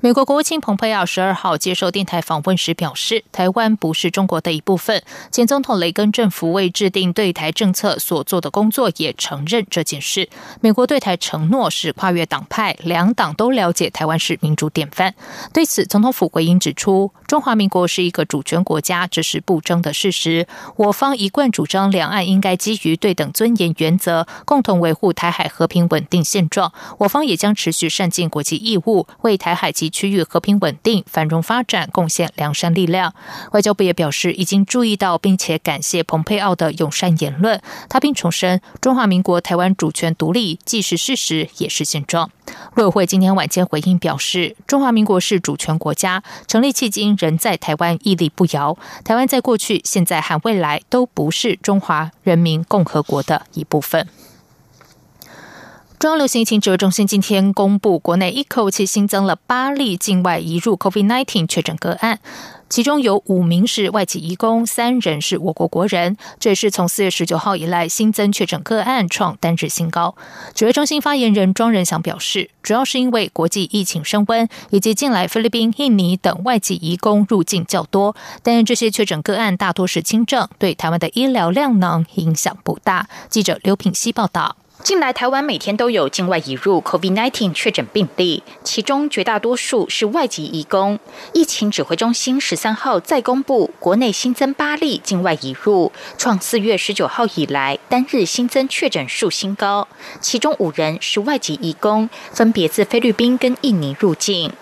美国国务卿蓬佩奥十二号接受电台访问时表示，台湾不是中国的一部分。前总统雷根政府为制定对台政策所做的工作也承认这件事。美国对台承诺是跨越党派，两党都了解台湾是民主典范。对此，总统府回应指出，中华民国是一个主权国家，这是不争的事实。我方一贯主张，两岸应该基于对等尊严原则，共同维护台海和平稳定现状。我方也将持续善尽国际义务，为台海及区域和平稳定、繁荣发展贡献良善力量。外交部也表示，已经注意到并且感谢蓬佩奥的友善言论。他并重申，中华民国台湾主权独立既是事实，也是现状。陆委会今天晚间回应表示，中华民国是主权国家，成立迄今仍在台湾屹立不摇。台湾在过去、现在和未来都不是中华人民共和国的一部分。中央流行疫情指挥中心今天公布，国内一口气新增了八例境外移入 COVID-19 确诊个案，其中有五名是外籍移工，三人是我国国人。这也是从四月十九号以来新增确诊个案创单日新高。指挥中心发言人庄仁祥表示，主要是因为国际疫情升温，以及近来菲律宾、印尼等外籍移工入境较多，但这些确诊个案大多是轻症，对台湾的医疗量能影响不大。记者刘品希报道。近来，台湾每天都有境外移入 COVID-19 确诊病例，其中绝大多数是外籍移工。疫情指挥中心十三号再公布，国内新增八例境外移入，创四月十九号以来单日新增确诊数新高。其中五人是外籍移工，分别自菲律宾跟印尼入境。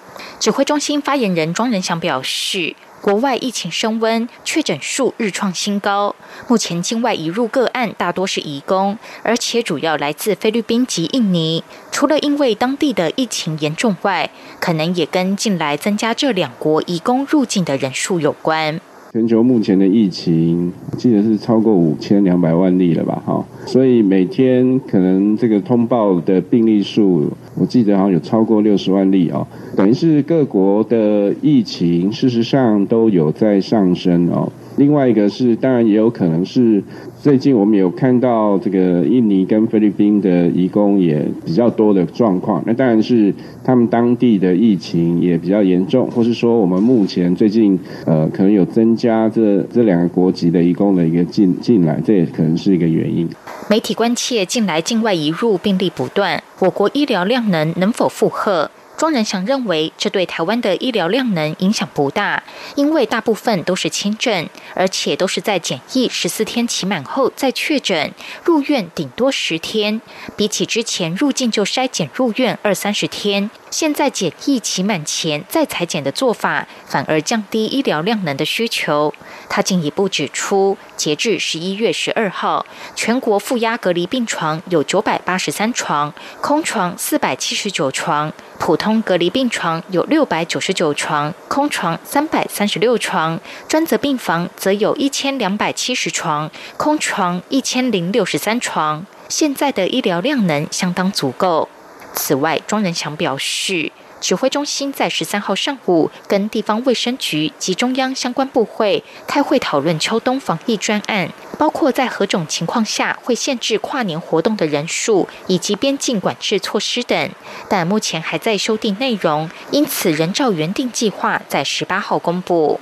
指挥中心发言人庄仁祥表示。国外疫情升温，确诊数日创新高。目前境外移入个案大多是移工，而且主要来自菲律宾及印尼。除了因为当地的疫情严重外，可能也跟近来增加这两国移工入境的人数有关。全球目前的疫情，记得是超过五千两百万例了吧？哈，所以每天可能这个通报的病例数，我记得好像有超过六十万例哦。等于是各国的疫情，事实上都有在上升哦。另外一个是，当然也有可能是最近我们有看到这个印尼跟菲律宾的移工也比较多的状况。那当然是他们当地的疫情也比较严重，或是说我们目前最近呃可能有增加这这两个国籍的移工的一个进进来，这也可能是一个原因。媒体关切近来境外移入病例不断，我国医疗量能能否负荷？庄仁祥认为，这对台湾的医疗量能影响不大，因为大部分都是轻症，而且都是在检疫十四天期满后再确诊，入院顶多十天。比起之前入境就筛检入院二三十天，现在检疫期满前再裁剪的做法，反而降低医疗量能的需求。他进一步指出，截至十一月十二号，全国负压隔离病床有九百八十三床，空床四百七十九床。普通隔离病床有六百九十九床，空床三百三十六床；专责病房则有一千两百七十床，空床一千零六十三床。现在的医疗量能相当足够。此外，庄仁祥表示。指挥中心在十三号上午跟地方卫生局及中央相关部会开会讨论秋冬防疫专案，包括在何种情况下会限制跨年活动的人数，以及边境管制措施等。但目前还在修订内容，因此仍照原定计划在十八号公布。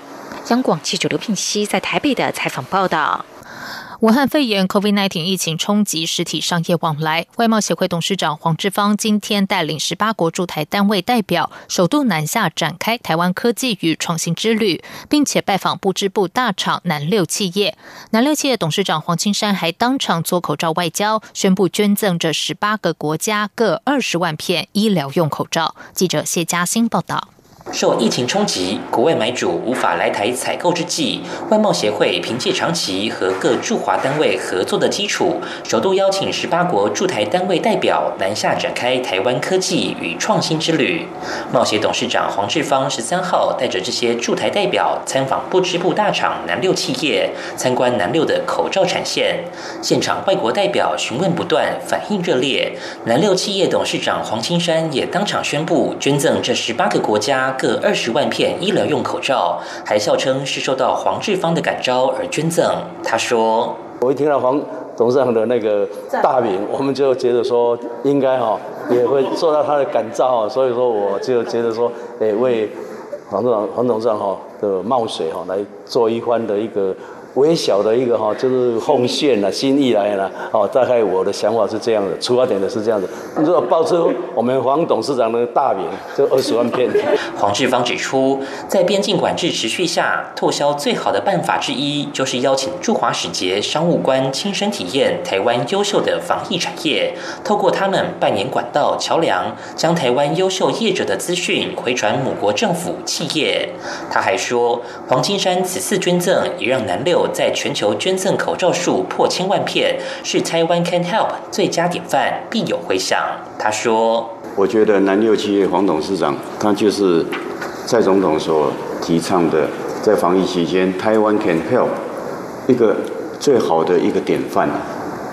央广记者刘聘熙在台北的采访报道。武汉肺炎 （COVID-19） 疫情冲击实体商业往来，外贸协会董事长黄志芳今天带领十八国驻台单位代表，首度南下展开台湾科技与创新之旅，并且拜访布织布大厂南六企业。南六企业董事长黄青山还当场做口罩外交，宣布捐赠这十八个国家各二十万片医疗用口罩。记者谢嘉欣报道。受疫情冲击，国外买主无法来台采购之际，外贸协会凭借长期和各驻华单位合作的基础，首度邀请十八国驻台单位代表南下展开台湾科技与创新之旅。贸协董事长黄志芳十三号带着这些驻台代表参访不织布大厂南六企业，参观南六的口罩产线。现场外国代表询问不断，反应热烈。南六企业董事长黄青山也当场宣布捐赠这十八个国家。各二十万片医疗用口罩，还笑称是受到黄志芳的感召而捐赠。他说：“我一听到黄董事长的那个大名，我们就觉得说应该哈也会受到他的感召，所以说我就觉得说，哎，为黄董事长黄董事长哈的冒水哈来做一番的一个。”微小的一个哈，就是奉献了心意来了，哦，大概我的想法是这样的，出发点的是这样的。如果报出我们黄董事长的大名，就二十万片。黄志芳指出，在边境管制持续下，拓销最好的办法之一，就是邀请驻华使节、商务官亲身体验台湾优秀的防疫产业，透过他们扮演管道桥梁，将台湾优秀业者的资讯回传母国政府企业。他还说，黄金山此次捐赠，也让南六。在全球捐赠口罩数破千万片，是台湾 Can Help 最佳典范，必有回响。他说：“我觉得南六企业黄董事长，他就是蔡总统所提倡的，在防疫期间，台湾 Can Help 一个最好的一个典范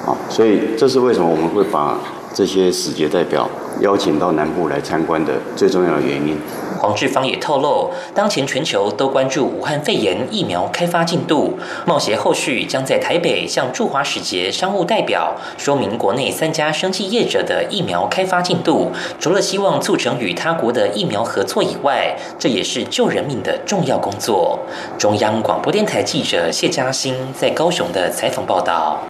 啊！所以这是为什么我们会把这些使节代表邀请到南部来参观的最重要的原因。”黄志芳也透露，当前全球都关注武汉肺炎疫苗开发进度，贸协后续将在台北向驻华使节商务代表说明国内三家生技业者的疫苗开发进度。除了希望促成与他国的疫苗合作以外，这也是救人命的重要工作。中央广播电台记者谢嘉欣在高雄的采访报道。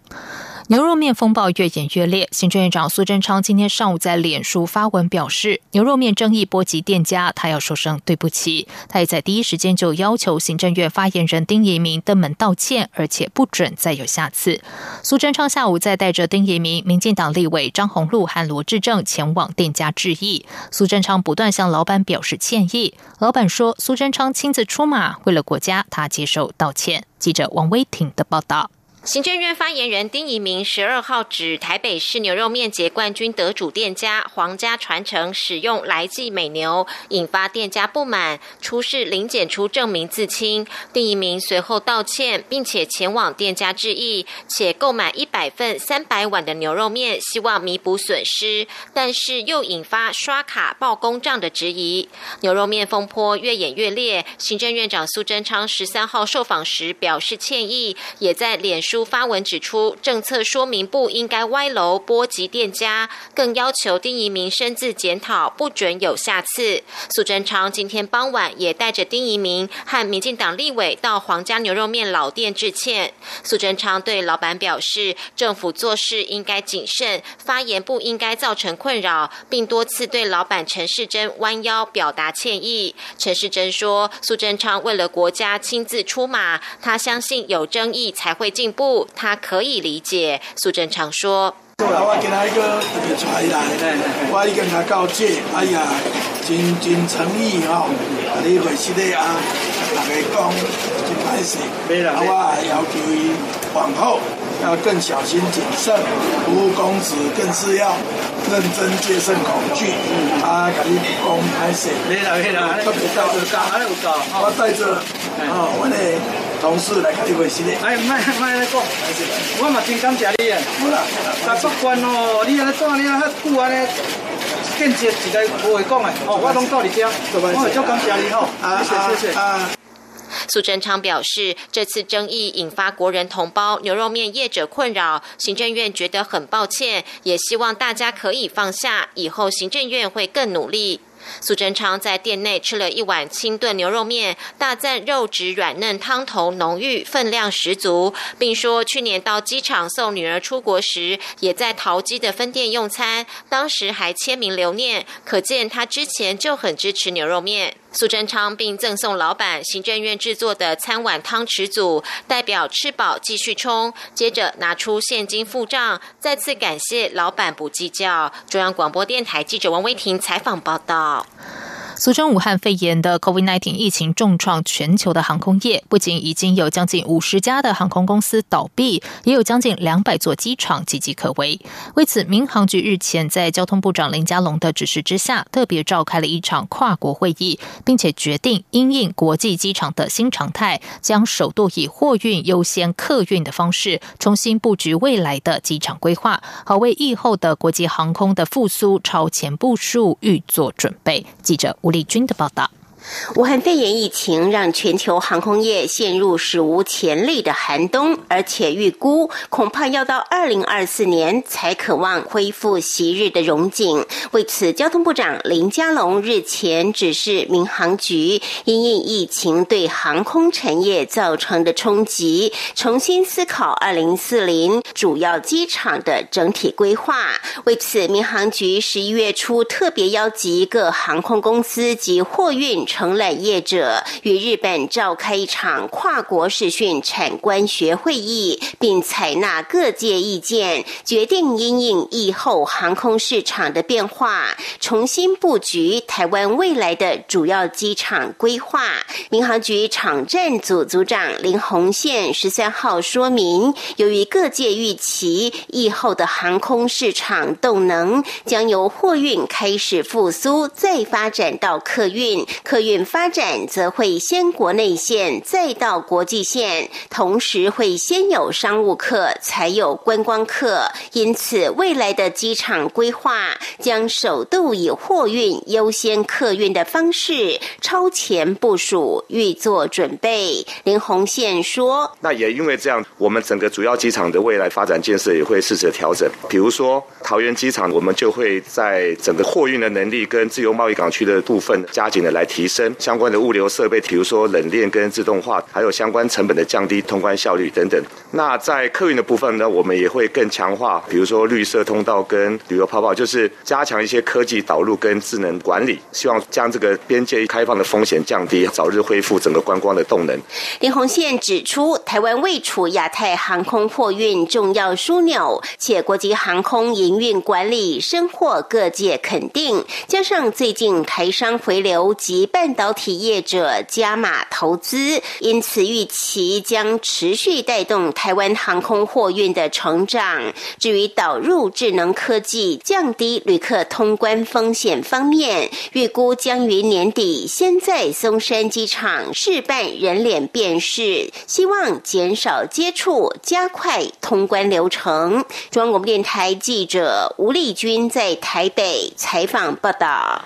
牛肉面风暴越演越烈，行政院长苏贞昌今天上午在脸书发文表示，牛肉面争议波及店家，他要说声对不起。他也在第一时间就要求行政院发言人丁仪明登门道歉，而且不准再有下次。苏贞昌下午再带着丁仪明、民进党立委张宏禄和罗志正前往店家致意。苏贞昌不断向老板表示歉意，老板说苏贞昌亲自出马，为了国家，他接受道歉。记者王威婷的报道。行政院发言人丁仪明十二号指，台北市牛肉面节冠军得主店家皇家传承使用来记美牛，引发店家不满，出示零检出证明自清。丁仪明随后道歉，并且前往店家致意，且购买一百份三百碗的牛肉面，希望弥补损失，但是又引发刷卡报公账的质疑。牛肉面风波越演越烈，行政院长苏贞昌十三号受访时表示歉意，也在脸。书发文指出，政策说明不应该歪楼波及店家，更要求丁仪明深自检讨，不准有下次。苏贞昌今天傍晚也带着丁仪明和民进党立委到皇家牛肉面老店致歉。苏贞昌对老板表示，政府做事应该谨慎，发言不应该造成困扰，并多次对老板陈世珍弯腰表达歉意。陈世珍说，苏贞昌为了国家亲自出马，他相信有争议才会进步。不，他可以理解。苏贞昌说：“我今仔个特别出来，我已经甲告诫，哎呀，真真诚意吼，啊，你回室内啊，大家讲真歹势，啊，我要求伊往后要更小心谨慎，服务公子更是要认真戒慎恐惧。啊，甲你讲歹势，特别带着我带着啊，我的。”同事来开会是的。哎，卖卖来讲，我嘛真感谢你啊！好啦，但不管哦，你安尼怎你啊遐久安尼，见节一个不会讲的，哦，我拢到你家，我就感谢你吼，谢谢谢谢啊。苏贞昌表示，这次争议引发国人同胞牛肉面业者困扰，行政院觉得很抱歉，也希望大家可以放下，以后行政院会更努力。苏贞昌在店内吃了一碗清炖牛肉面，大赞肉质软嫩、汤头浓郁、分量十足，并说去年到机场送女儿出国时，也在淘机的分店用餐，当时还签名留念，可见他之前就很支持牛肉面。苏贞昌并赠送老板行政院制作的餐碗汤匙组，代表吃饱继续冲。接着拿出现金付账，再次感谢老板不计较。中央广播电台记者王威婷采访报道。好。俗称武汉肺炎的 COVID-19 疫情重创全球的航空业，不仅已经有将近五十家的航空公司倒闭，也有将近两百座机场岌岌可危。为此，民航局日前在交通部长林佳龙的指示之下，特别召开了一场跨国会议，并且决定因应国际机场的新常态，将首度以货运优先客运的方式，重新布局未来的机场规划，好为疫后的国际航空的复苏超前部署，预做准备。记者吴。李军的报道。武汉肺炎疫情让全球航空业陷入史无前例的寒冬，而且预估恐怕要到二零二四年才渴望恢复昔日的荣景。为此，交通部长林佳龙日前指示民航局，因应疫情对航空产业造成的冲击，重新思考二零四零主要机场的整体规划。为此，民航局十一月初特别邀集各航空公司及货运。承揽业者与日本召开一场跨国视讯产官学会议，并采纳各界意见，决定因应疫后航空市场的变化，重新布局台湾未来的主要机场规划。民航局场站组组长林宏宪十三号说明，由于各界预期疫后的航空市场动能将由货运开始复苏，再发展到客运，客。运发展则会先国内线，再到国际线，同时会先有商务客，才有观光客。因此，未来的机场规划将首度以货运优先客运的方式超前部署，预做准备。林宏宪说：“那也因为这样，我们整个主要机场的未来发展建设也会适时调整。比如说桃园机场，我们就会在整个货运的能力跟自由贸易港区的部分加紧的来提。”升相关的物流设备，比如说冷链跟自动化，还有相关成本的降低、通关效率等等。那在客运的部分呢，我们也会更强化，比如说绿色通道跟旅游泡泡，就是加强一些科技导入跟智能管理，希望将这个边界开放的风险降低，早日恢复整个观光的动能。林鸿宪指出，台湾位处亚太航空货运重要枢纽，且国际航空营运管理深获各界肯定，加上最近台商回流及办半导体业者加码投资，因此预期将持续带动台湾航空货运的成长。至于导入智能科技、降低旅客通关风险方面，预估将于年底先在松山机场试办人脸辨识，希望减少接触，加快通关流程。中央广播电台记者吴丽君在台北采访报道。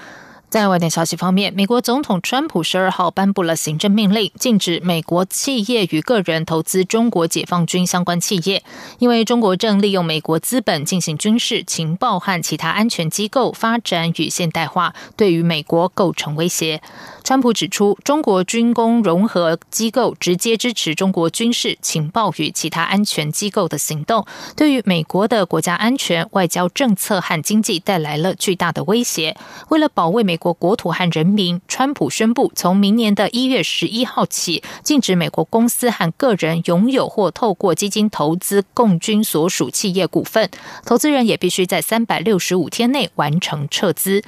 在外电消息方面，美国总统川普十二号颁布了行政命令，禁止美国企业与个人投资中国解放军相关企业，因为中国正利用美国资本进行军事、情报和其他安全机构发展与现代化，对于美国构成威胁。川普指出，中国军工融合机构直接支持中国军事、情报与其他安全机构的行动，对于美国的国家安全、外交政策和经济带来了巨大的威胁。为了保卫美国国土和人民，川普宣布从明年的一月十一号起，禁止美国公司和个人拥有或透过基金投资共军所属企业股份，投资人也必须在三百六十五天内完成撤资。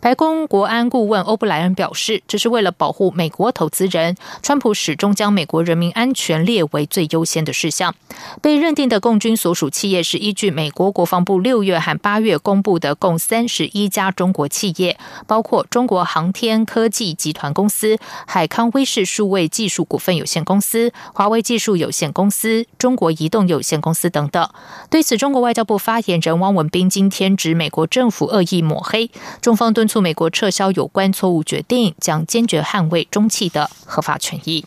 白宫国安顾问欧布莱恩表示，这是。为了保护美国投资人，川普始终将美国人民安全列为最优先的事项。被认定的共军所属企业是依据美国国防部六月和八月公布的共三十一家中国企业，包括中国航天科技集团公司、海康威视数位技术股份有限公司、华为技术有限公司、中国移动有限公司等等。对此，中国外交部发言人汪文斌今天指美国政府恶意抹黑，中方敦促美国撤销有关错误决定，将。坚决捍卫中企的合法权益。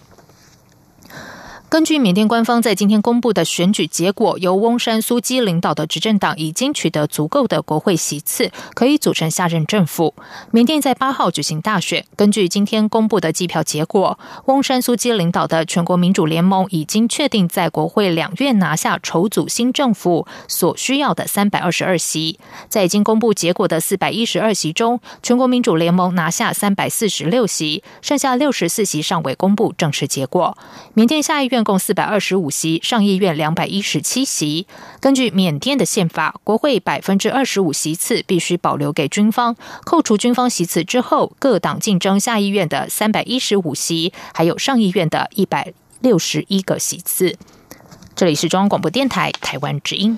根据缅甸官方在今天公布的选举结果，由翁山苏基领导的执政党已经取得足够的国会席次，可以组成下任政府。缅甸在八号举行大选，根据今天公布的计票结果，翁山苏基领导的全国民主联盟已经确定在国会两院拿下筹组新政府所需要的三百二十二席。在已经公布结果的四百一十二席中，全国民主联盟拿下三百四十六席，剩下六十四席尚未公布正式结果。缅甸下议院。共四百二十五席，上议院两百一十七席。根据缅甸的宪法，国会百分之二十五席次必须保留给军方，扣除军方席次之后，各党竞争下议院的三百一十五席，还有上议院的一百六十一个席次。这里是中央广播电台台湾之音。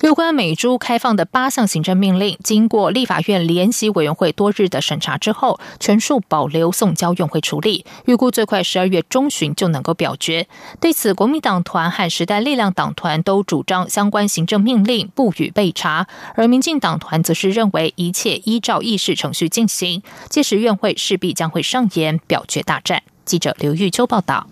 有关美猪开放的八项行政命令，经过立法院联席委员会多日的审查之后，全数保留送交院会处理，预估最快十二月中旬就能够表决。对此，国民党团和时代力量党团都主张相关行政命令不予备查，而民进党团则是认为一切依照议事程序进行，届时院会势必将会上演表决大战。记者刘玉秋报道。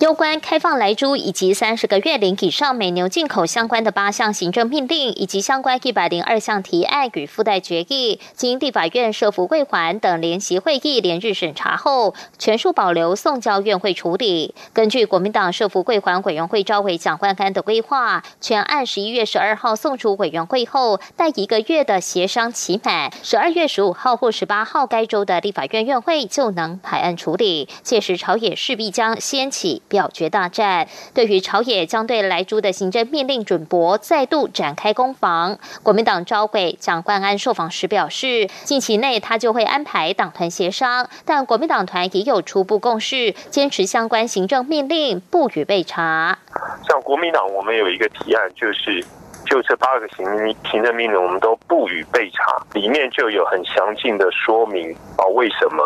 有关开放来猪以及三十个月龄以上美牛进口相关的八项行政命令，以及相关一百零二项提案与附带决议，经地法院设福贵环等联席会议连日审查后，全数保留送交院会处理。根据国民党设福贵环委员会召委蒋万安的规划，全案十一月十二号送出委员会后，待一个月的协商期满，十二月十五号或十八号该州的立法院院会就能排案处理。届时朝野势必将掀起。表决大战，对于朝野将对莱猪的行政命令准驳再度展开攻防。国民党召委蒋冠安受访时表示，近期内他就会安排党团协商，但国民党团也有初步共识，坚持相关行政命令不予备查。像国民党，我们有一个提案，就是。就这八个行行政命令，我们都不予备查，里面就有很详尽的说明啊，为什么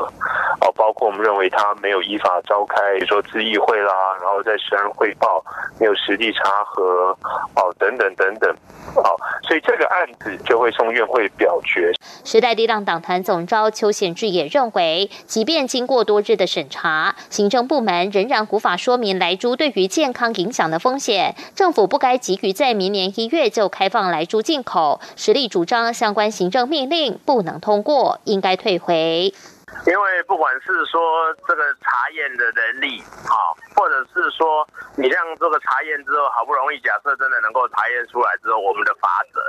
啊？包括我们认为他没有依法召开，比如说咨议会啦，然后在时案汇报没有实地查核，哦，等等等等，好，所以这个案子就会送院会表决。时代力量党团总召邱显志也认为，即便经过多日的审查，行政部门仍然无法说明来猪对于健康影响的风险，政府不该急于在明年一月。就开放来猪进口，实力主张相关行政命令不能通过，应该退回。因为不管是说这个查验的能力，啊，或者是说你让这个查验之后，好不容易假设真的能够查验出来之后，我们的法则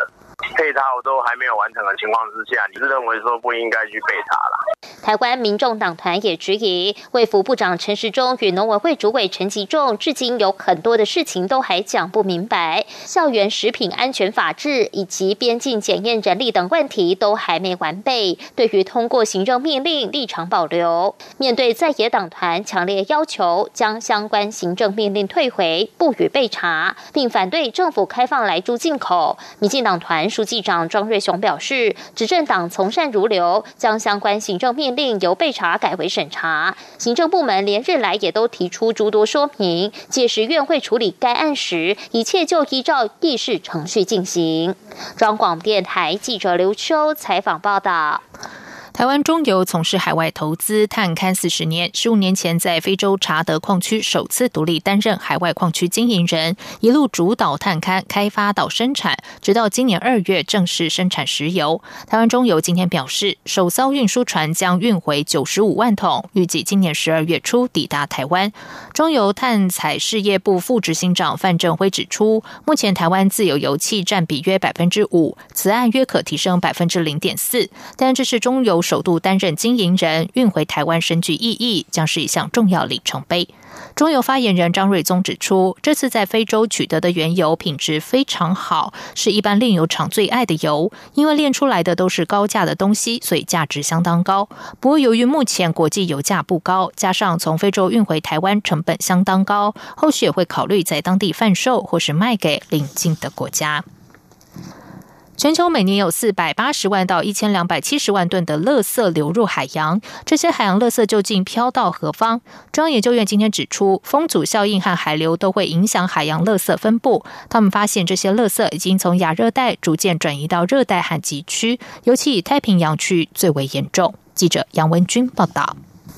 配套都还没有完成的情况之下，你是认为说不应该去备查了？台湾民众党团也质疑，卫福部长陈时中与农委会主委陈吉仲，至今有很多的事情都还讲不明白，校园食品安全法制以及边境检验人力等问题都还没完备。对于通过行政命令立场保留，面对在野党团强烈要求将相关行政命令退回，不予备查，并反对政府开放来猪进口，民进党团书记长庄瑞雄表示，执政党从善如流，将相关行政命令由备查改为审查，行政部门连日来也都提出诸多说明，届时院会处理该案时，一切就依照议事程序进行。中广电台记者刘秋采访报道。台湾中油从事海外投资探勘四十年，十五年前在非洲查德矿区首次独立担任海外矿区经营人，一路主导探勘、开发到生产，直到今年二月正式生产石油。台湾中油今天表示，首艘运输船将运回九十五万桶，预计今年十二月初抵达台湾。中油探采事业部副执行长范正辉指出，目前台湾自有油气占比约百分之五，此案约可提升百分之零点四，但这是中油。首度担任经营人，运回台湾深具意义，将是一项重要里程碑。中油发言人张瑞宗指出，这次在非洲取得的原油品质非常好，是一般炼油厂最爱的油，因为炼出来的都是高价的东西，所以价值相当高。不过，由于目前国际油价不高，加上从非洲运回台湾成本相当高，后续也会考虑在当地贩售或是卖给邻近的国家。全球每年有四百八十万到一千两百七十万吨的垃圾流入海洋，这些海洋垃圾究竟飘到何方？中央研究院今天指出，风阻效应和海流都会影响海洋垃圾分布。他们发现这些垃圾已经从亚热带逐渐转移到热带和极区，尤其以太平洋区最为严重。记者杨文君报道。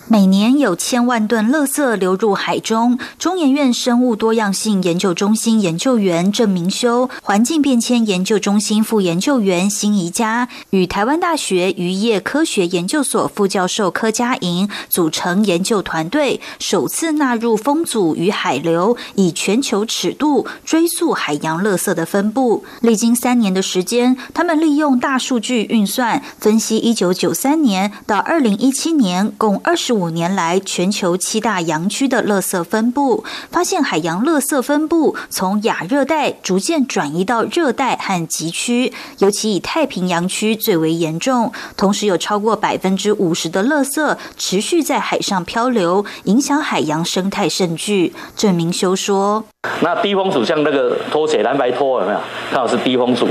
每年有千万吨垃圾流入海中。中研院生物多样性研究中心研究员郑明修、环境变迁研究中心副研究员辛怡佳与台湾大学渔业科学研究所副教授柯佳莹组成研究团队，首次纳入风阻与海流，以全球尺度追溯海洋垃圾的分布。历经三年的时间，他们利用大数据运算分析，一九九三年到二零一七年共二十。五年来，全球七大洋区的垃圾分布，发现海洋垃圾分布从亚热带逐渐转移到热带和极区，尤其以太平洋区最为严重。同时，有超过百分之五十的垃圾持续在海上漂流，影响海洋生态甚巨。郑明修说：“那低风阻像那个拖鞋蓝白拖有没有？看好是低风阻。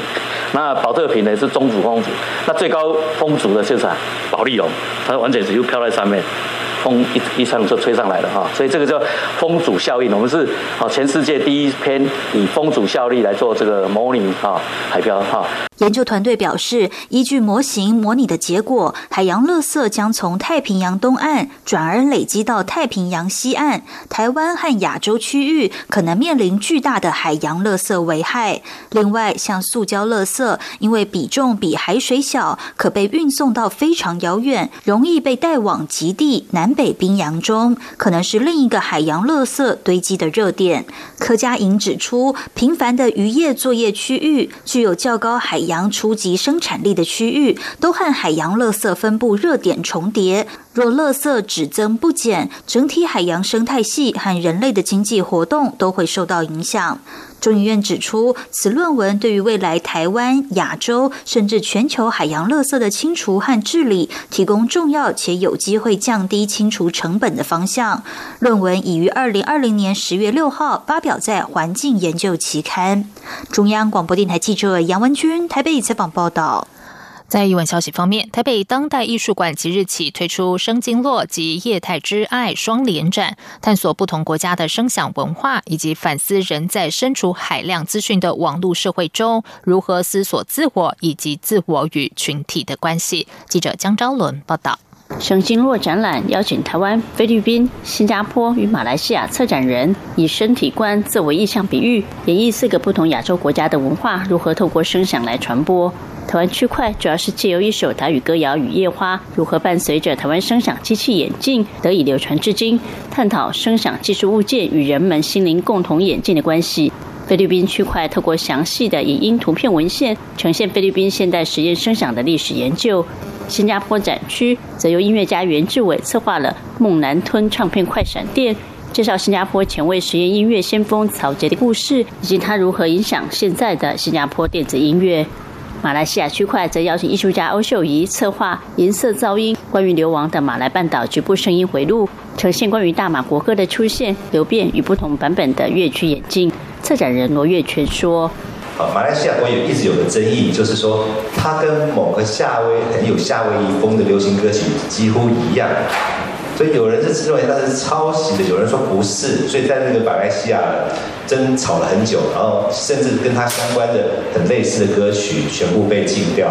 那保特瓶呢是中阻风阻。那最高风阻的就是保利龙，它完全只有飘在上面。”风一一上就吹上来了哈，所以这个叫风阻效应。我们是啊全世界第一篇以风阻效力来做这个模拟啊海漂哈。研究团队表示，依据模型模拟的结果，海洋垃圾将从太平洋东岸转而累积到太平洋西岸，台湾和亚洲区域可能面临巨大的海洋垃圾危害。另外，像塑胶垃圾，因为比重比海水小，可被运送到非常遥远，容易被带往极地南北冰洋中，可能是另一个海洋垃圾堆积的热点。柯佳莹指出，频繁的渔业作业区域具有较高海。洋初级生产力的区域都和海洋垃圾分布热点重叠，若垃圾只增不减，整体海洋生态系和人类的经济活动都会受到影响。中研院指出，此论文对于未来台湾、亚洲甚至全球海洋垃圾的清除和治理提供重要且有机会降低清除成本的方向。论文已于二零二零年十月六号发表在《环境研究》期刊。中央广播电台记者杨文君台北采访报道。在译文消息方面，台北当代艺术馆即日起推出“生经络”及“业态之爱”双联展，探索不同国家的声响文化，以及反思人在身处海量资讯的网络社会中，如何思索自我以及自我与群体的关系。记者江昭伦报道。省经络展览邀请台湾、菲律宾、新加坡与马来西亚策展人，以身体观作为意象比喻，演绎四个不同亚洲国家的文化如何透过声响来传播。台湾区块主要是借由一首台语歌谣《雨夜花》，如何伴随着台湾声响机器演进得以流传至今，探讨声响技术物件与人们心灵共同演进的关系。菲律宾区块透过详细的影音图片文献，呈现菲律宾现代实验声响的历史研究。新加坡展区则由音乐家袁志伟策划了《梦南吞唱片快闪店》，介绍新加坡前卫实验音乐先锋曹杰的故事，以及他如何影响现在的新加坡电子音乐。马来西亚区块则邀请艺术家欧秀仪策划《银色噪音》，关于流亡的马来半岛局部声音回路，呈现关于大马国歌的出现、流变与不同版本的乐曲演进。策展人罗月全说：“马来西亚国也一直有个争议，就是说它跟某个夏威很有夏威夷风的流行歌曲几乎一样。”所以有人是认为它是抄袭的，有人说不是，所以在那个马来西亚争吵了很久，然后甚至跟它相关的很类似的歌曲全部被禁掉。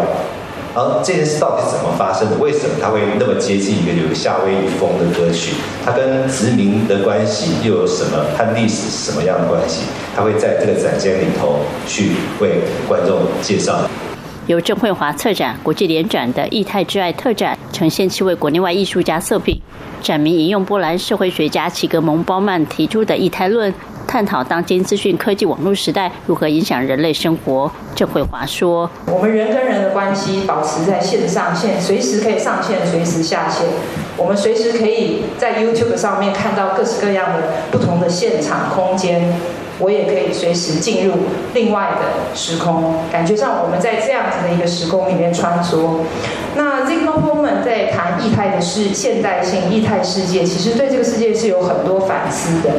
然后这件事到底是怎么发生的？为什么它会那么接近一个有夏威夷风的歌曲？它跟殖民的关系又有什么？和历史什么样的关系？它会在这个展间里头去为观众介绍。由郑慧华策展、国际联展的“异态之爱”特展，呈现七位国内外艺术家作品。展名引用波兰社会学家齐格蒙·鲍曼提出的“异态论”，探讨当今资讯科技网络时代如何影响人类生活。郑慧华说：“我们人跟人的关系保持在线上线，随时可以上线，随时下线。我们随时可以在 YouTube 上面看到各式各样的不同的现场空间。”我也可以随时进入另外的时空，感觉上我们在这样子的一个时空里面穿梭。那 z i g m o m e n 在谈异态的是现代性异态世界，其实对这个世界是有很多反思的。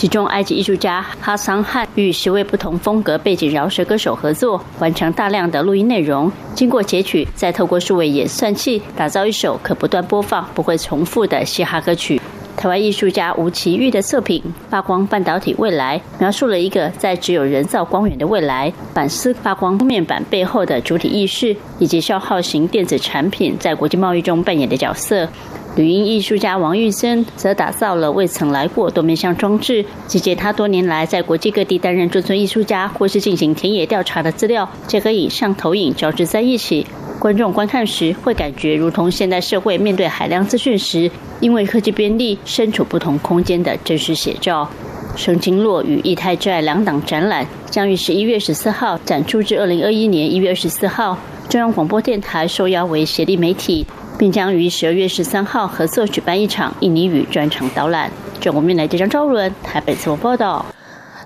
其中，埃及艺术家哈桑汉与十位不同风格背景饶舌歌手合作，完成大量的录音内容，经过截取，再透过数位演算器打造一首可不断播放、不会重复的嘻哈歌曲。台湾艺术家吴奇玉的作品《发光半导体未来》，描述了一个在只有人造光源的未来，反思发光面板背后的主体意识，以及消耗型电子产品在国际贸易中扮演的角色。旅音艺术家王玉森则打造了未曾来过多面向装置，集结他多年来在国际各地担任驻村艺术家或是进行田野调查的资料，结合影像投影交织在一起。观众观看时会感觉如同现代社会面对海量资讯时，因为科技便利身处不同空间的真实写照。圣经洛与异态之爱两档展览将于十一月十四号展出至二零二一年一月二十四号。中央广播电台受邀为协力媒体，并将于十二月十三号合作举办一场印尼语专场导览。中国面来这张招伦台北自我报道。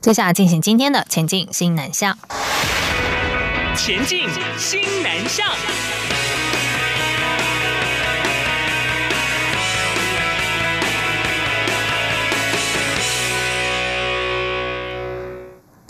接下来进行今天的前进新南向。前进新南向。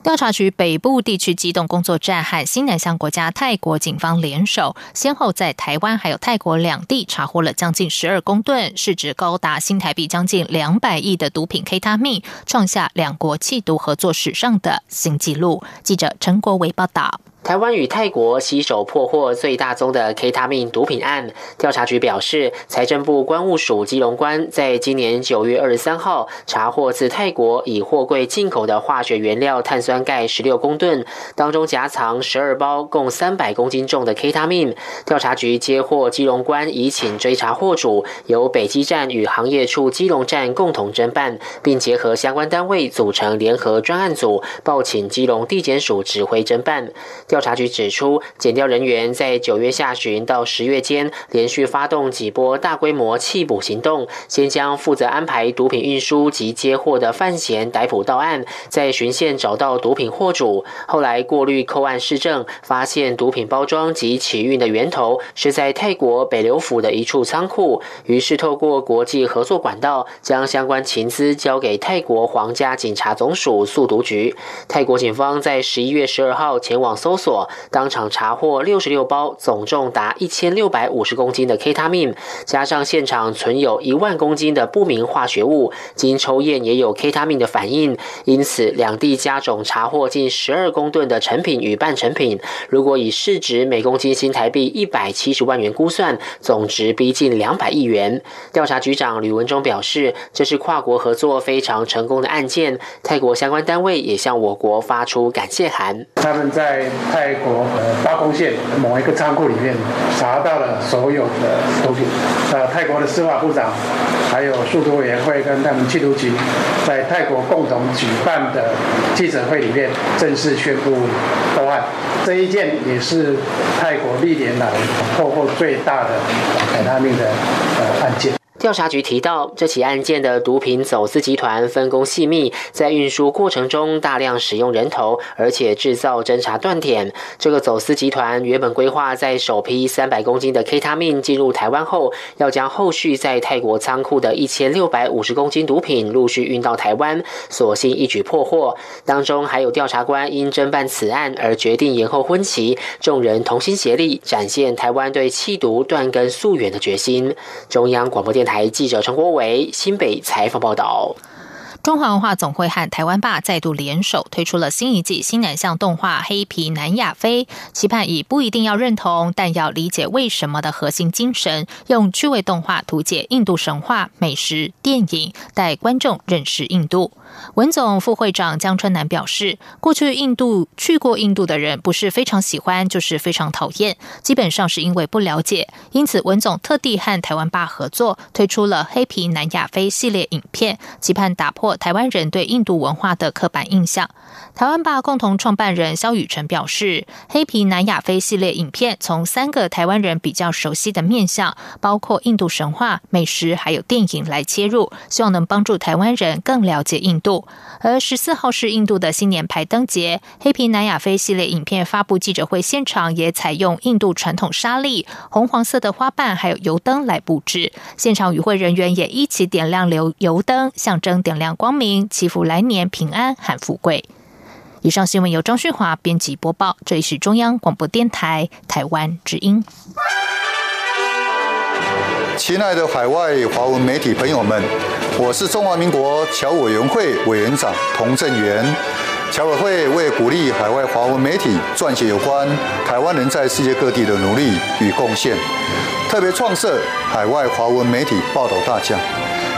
调查局北部地区机动工作站和新南向国家泰国警方联手，先后在台湾还有泰国两地查获了将近十二公吨，市值高达新台币将近两百亿的毒品 K 他命，创下两国缉毒合作史上的新纪录。记者陈国维报道。台湾与泰国携手破获最大宗的 kait 命毒品案。调查局表示，财政部关务署基隆关在今年九月二十三号查获自泰国以货柜进口的化学原料碳酸钙十六公吨，当中夹藏十二包共三百公斤重的 kait 命。调查局接获基隆关已请追查货主，由北基站与行业处基隆站共同侦办，并结合相关单位组成联合专案组，报请基隆地检署指挥侦办。调查局指出，检调人员在九月下旬到十月间，连续发动几波大规模弃捕行动。先将负责安排毒品运输及接货的范闲逮捕到案，在巡线找到毒品货主。后来过滤扣案市政，发现毒品包装及起运的源头是在泰国北流府的一处仓库。于是透过国际合作管道，将相关情资交给泰国皇家警察总署速毒局。泰国警方在十一月十二号前往搜索。所当场查获六十六包，总重达一千六百五十公斤的 K 他命，加上现场存有一万公斤的不明化学物，经抽验也有 K 他命的反应，因此两地加总查获近十二公吨的成品与半成品。如果以市值每公斤新台币一百七十万元估算，总值逼近两百亿元。调查局长吕文忠表示，这是跨国合作非常成功的案件，泰国相关单位也向我国发出感谢函。他们在。泰国呃八公县某一个仓库里面查到了所有的毒品。呃，泰国的司法部长还有数毒委员会跟他们缉毒局在泰国共同举办的记者会里面正式宣布报案。这一件也是泰国历年来破获最大的海他命的呃案件。调查局提到，这起案件的毒品走私集团分工细密，在运输过程中大量使用人头，而且制造侦查断点。这个走私集团原本规划在首批三百公斤的 K 他命进入台湾后，要将后续在泰国仓库的一千六百五十公斤毒品陆续运到台湾，所幸一举破获。当中还有调查官因侦办此案而决定延后婚期，众人同心协力，展现台湾对弃毒断根溯源的决心。中央广播电台。台记者陈国伟新北采访报道。中华文化总会和台湾霸再度联手推出了新一季新南向动画《黑皮南亚飞》，期盼以不一定要认同，但要理解为什么的核心精神，用趣味动画图解印度神话、美食、电影，带观众认识印度。文总副会长江春南表示，过去印度去过印度的人，不是非常喜欢，就是非常讨厌，基本上是因为不了解。因此，文总特地和台湾爸合作，推出了《黑皮南亚飞》系列影片，期盼打破台湾人对印度文化的刻板印象。台湾吧共同创办人肖雨辰表示，《黑皮南亚飞》系列影片从三个台湾人比较熟悉的面向，包括印度神话、美食还有电影来切入，希望能帮助台湾人更了解印。度，而十四号是印度的新年排灯节，黑皮南亚飞系列影片发布记者会现场也采用印度传统纱丽、红黄色的花瓣还有油灯来布置，现场与会人员也一起点亮油油灯，象征点亮光明，祈福来年平安和富贵。以上新闻由张旭华编辑播报，这里是中央广播电台台湾之音。亲爱的海外华文媒体朋友们，我是中华民国侨委员会委员长童振源。侨委会为鼓励海外华文媒体撰写有关台湾人在世界各地的努力与贡献。特别创设海外华文媒体报道大奖，